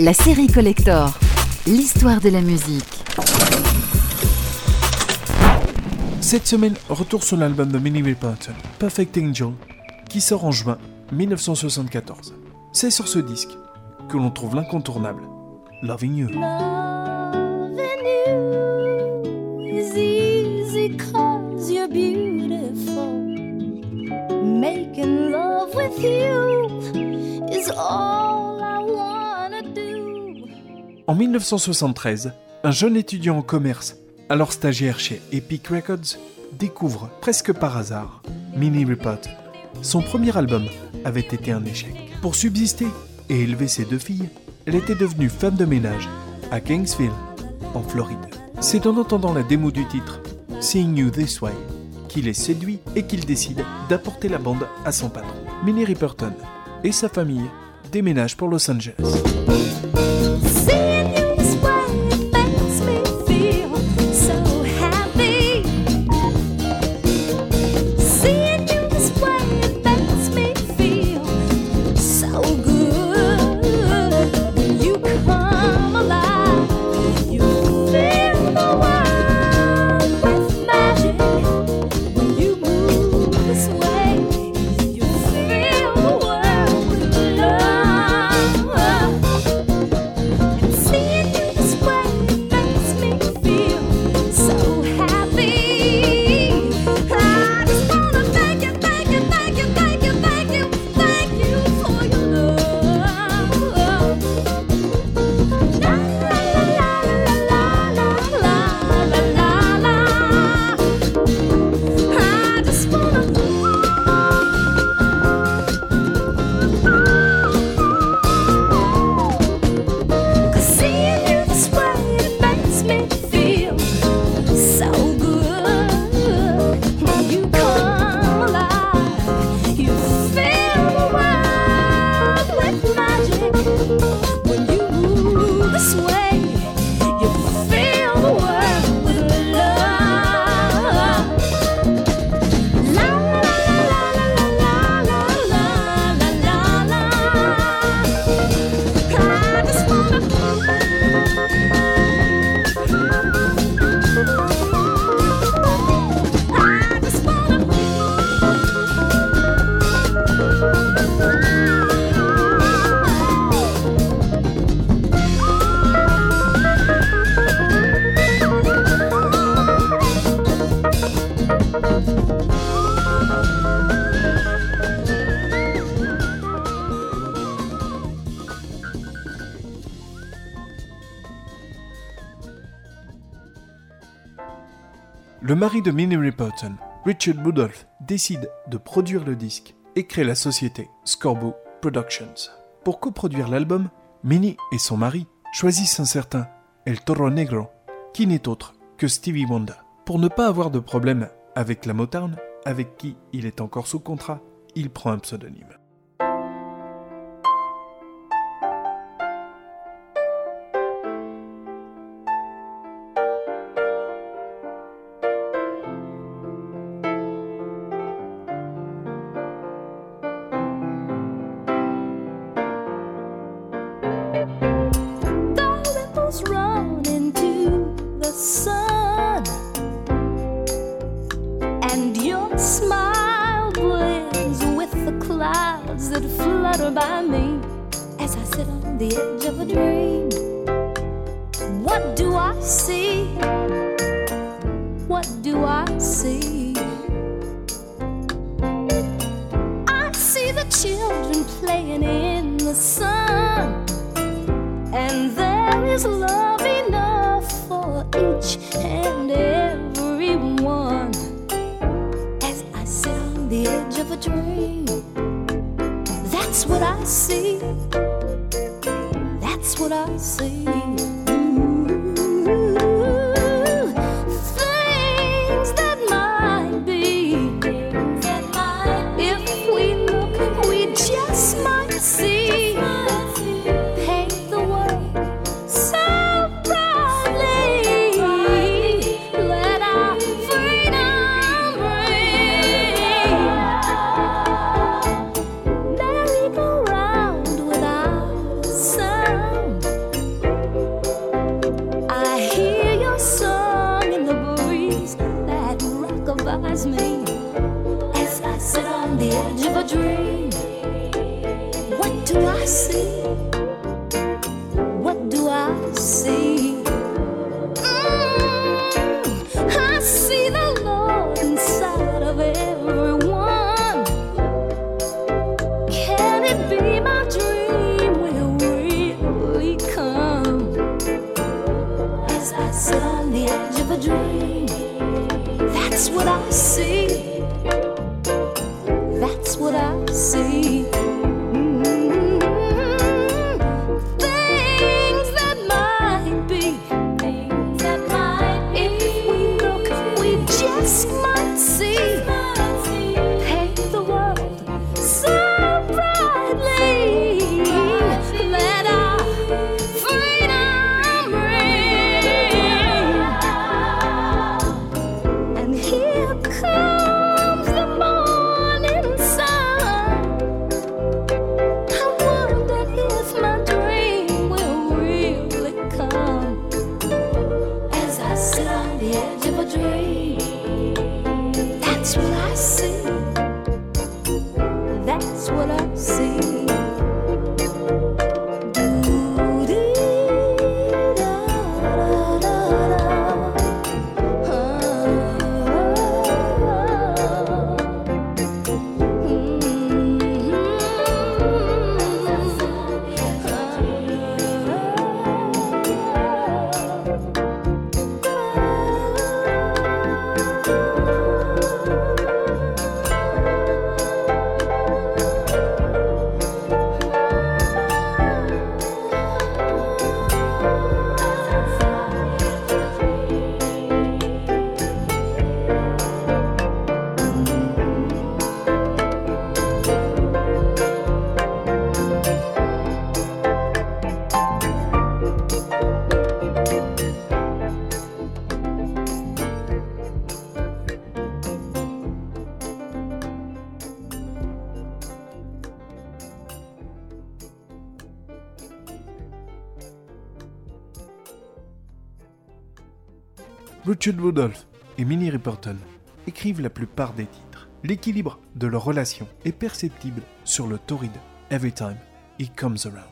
La série Collector, l'histoire de la musique. Cette semaine, retour sur l'album de Minnie Riperton, Perfect Angel, qui sort en juin 1974. C'est sur ce disque que l'on trouve l'incontournable Loving You. Loving you is easy cause you're beautiful. Making love with you is all. En 1973, un jeune étudiant en commerce, alors stagiaire chez Epic Records, découvre presque par hasard Minnie Riperton. Son premier album avait été un échec. Pour subsister et élever ses deux filles, elle était devenue femme de ménage à Kingsville, en Floride. C'est en entendant la démo du titre Seeing You This Way qu'il est séduit et qu'il décide d'apporter la bande à son patron. Minnie Riperton et sa famille déménagent pour Los Angeles. Le mari de Minnie Riperton, Richard Rudolph, décide de produire le disque et crée la société Scorbo Productions. Pour coproduire l'album, Minnie et son mari choisissent un certain El Toro Negro, qui n'est autre que Stevie Wonder. Pour ne pas avoir de problème avec la Motown, avec qui il est encore sous contrat, il prend un pseudonyme. The edge of a dream. What do I see? What do I see? I see the children playing in the sun. And there is love enough for each and every one. As I sit on the edge of a dream, that's what I see. What I see. Things that might be. If we look, we just might see. what I see. Richard Rudolph et Minnie Riperton écrivent la plupart des titres. L'équilibre de leur relation est perceptible sur le torride Every Time He Comes Around.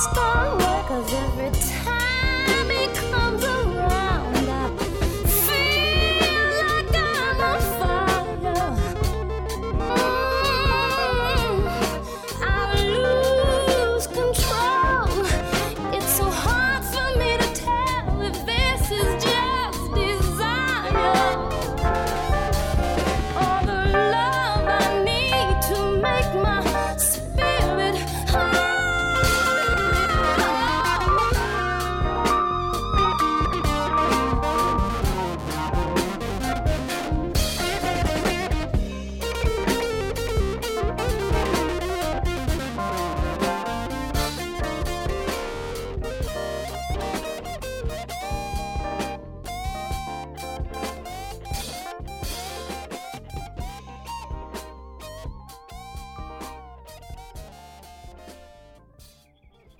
stop.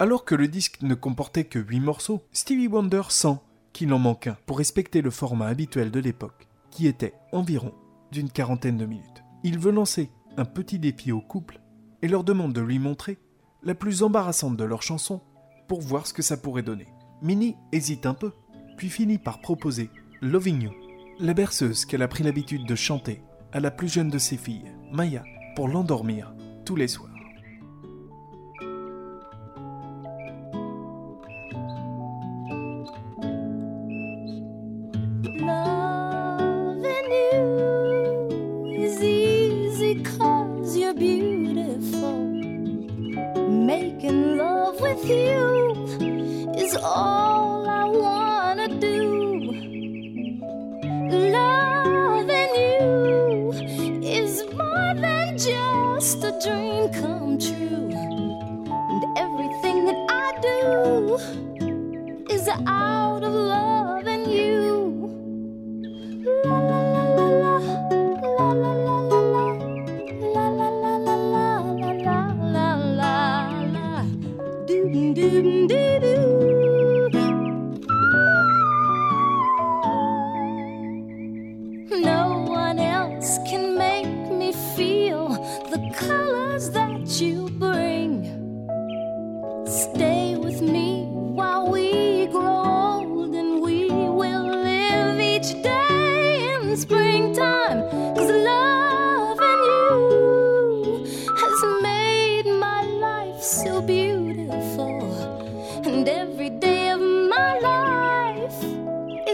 Alors que le disque ne comportait que 8 morceaux, Stevie Wonder sent qu'il en manque un pour respecter le format habituel de l'époque, qui était environ d'une quarantaine de minutes. Il veut lancer un petit défi au couple et leur demande de lui montrer la plus embarrassante de leurs chansons pour voir ce que ça pourrait donner. Minnie hésite un peu, puis finit par proposer Loving You, la berceuse qu'elle a pris l'habitude de chanter à la plus jeune de ses filles, Maya, pour l'endormir tous les soirs. the.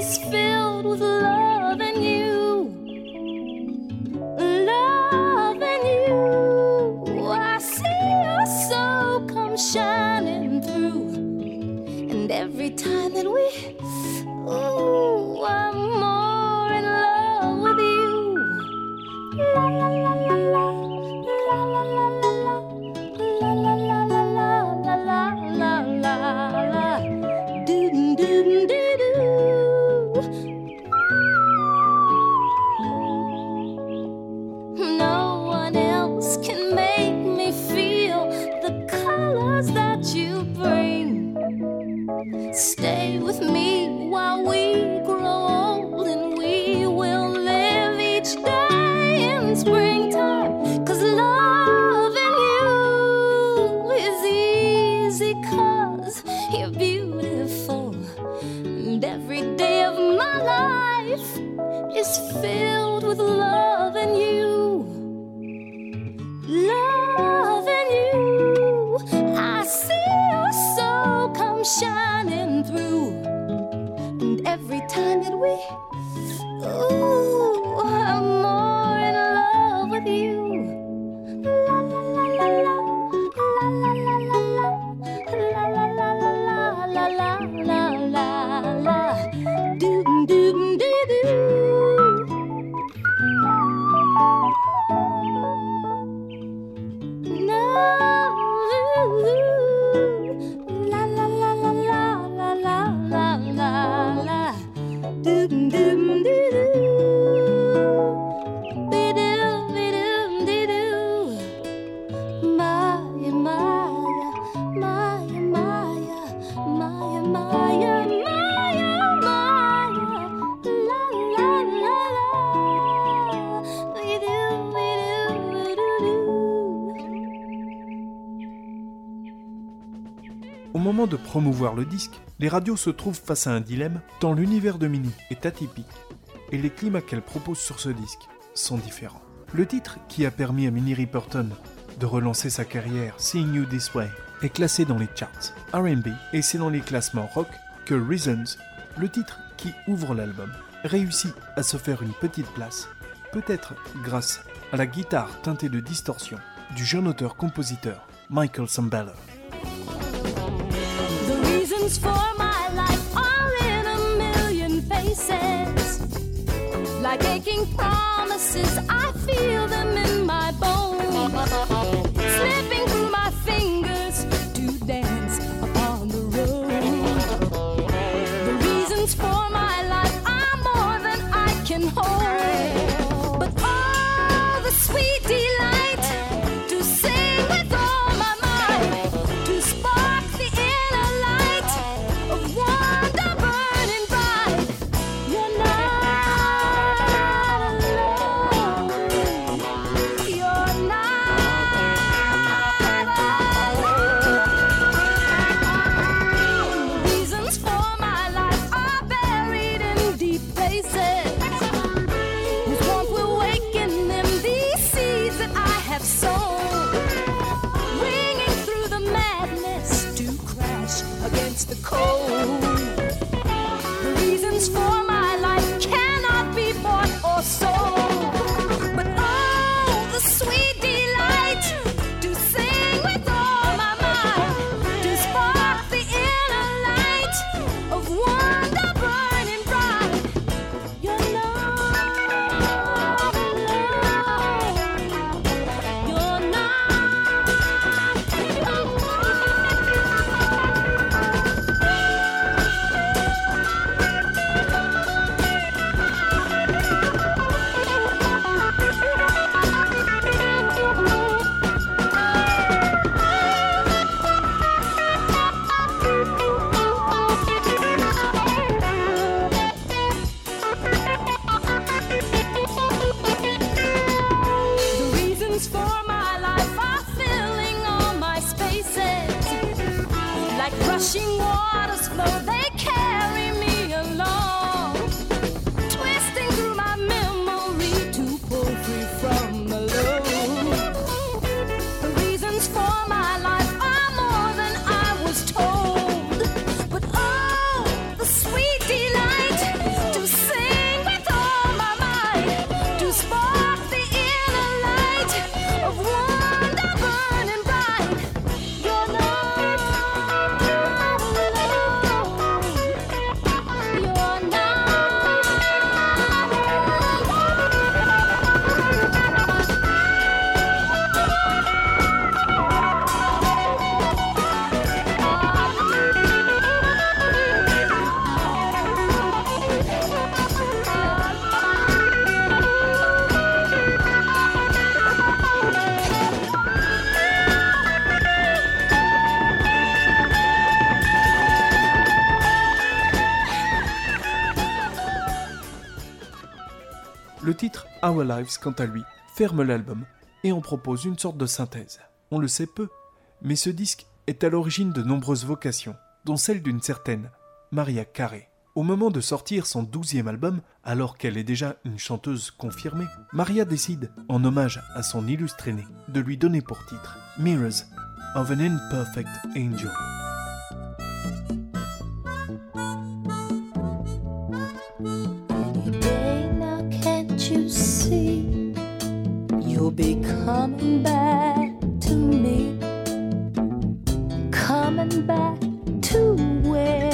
Is filled with love and you. You're beautiful. And every day of my life is filled with loving de promouvoir le disque, les radios se trouvent face à un dilemme, tant l'univers de Minnie est atypique et les climats qu'elle propose sur ce disque sont différents. Le titre qui a permis à Minnie Riperton de relancer sa carrière, Seeing You This Way, est classé dans les charts RB et c'est dans les classements rock que Reasons, le titre qui ouvre l'album, réussit à se faire une petite place, peut-être grâce à la guitare teintée de distorsion du jeune auteur-compositeur Michael Sambello. Reasons for my life are in a million faces. Like aching promises, I Le titre Our Lives, quant à lui, ferme l'album et en propose une sorte de synthèse. On le sait peu, mais ce disque est à l'origine de nombreuses vocations, dont celle d'une certaine Maria Carey. Au moment de sortir son douzième album, alors qu'elle est déjà une chanteuse confirmée, Maria décide, en hommage à son illustre aîné, de lui donner pour titre Mirrors of an Imperfect Angel. be coming back to me, coming back to where.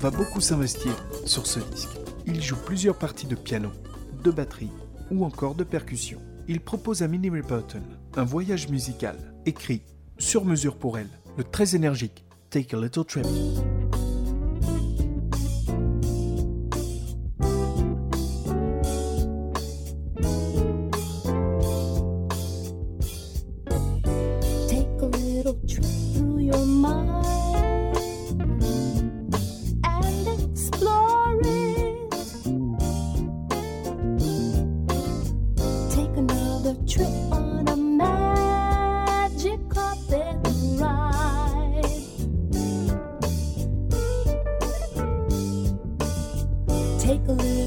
Va beaucoup s'investir sur ce disque. Il joue plusieurs parties de piano, de batterie ou encore de percussion. Il propose à Minnie Riperton un voyage musical écrit sur mesure pour elle, le très énergique Take a Little Trip. Take a little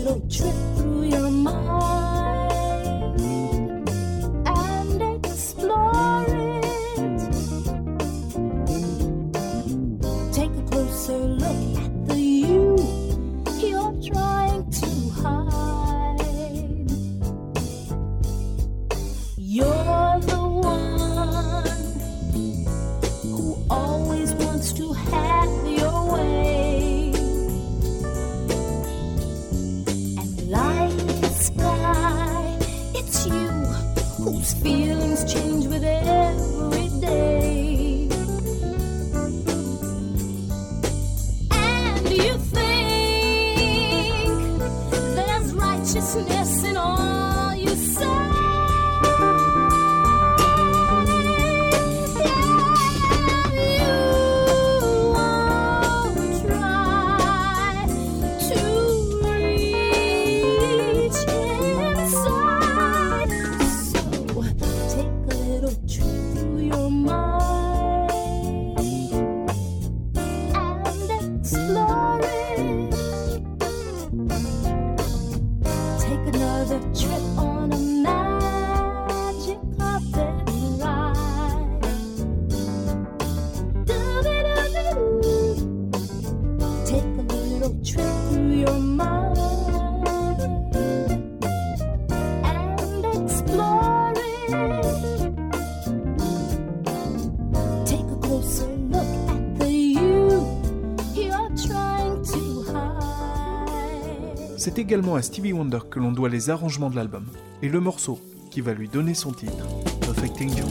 également à Stevie Wonder que l'on doit les arrangements de l'album et le morceau qui va lui donner son titre, Perfect Angel.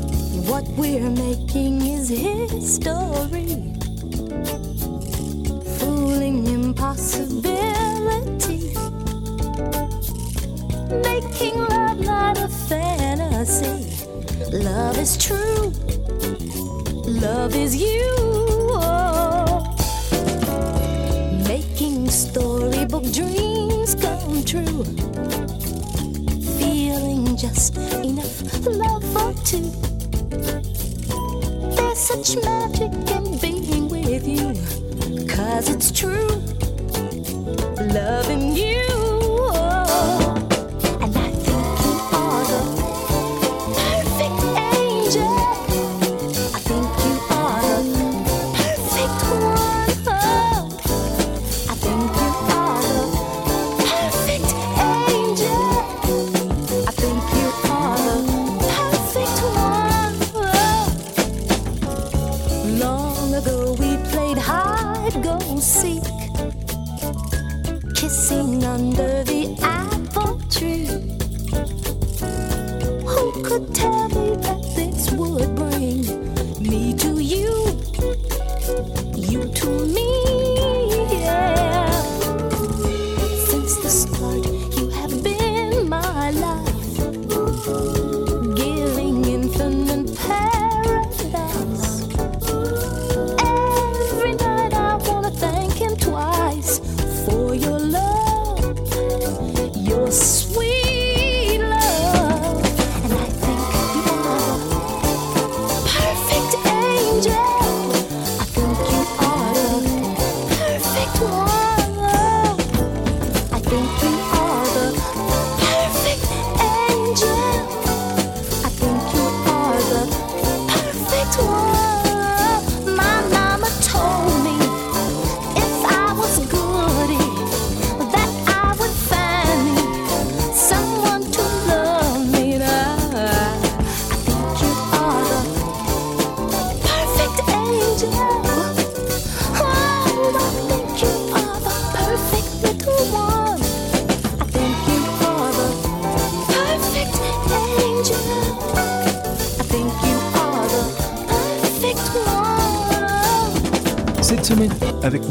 What we're making is history. Fooling impossibility. Making love not a fantasy. Love is true. Love is you. Making storybook dreams come true. Feeling just enough love for two. There's such magic in being with you. Cause it's true. Loving you.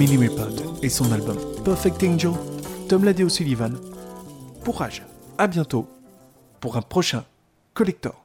Minnie Ripod et son album Perfect Angel, Tom Ladé O'Sullivan. Courage, à bientôt pour un prochain Collector.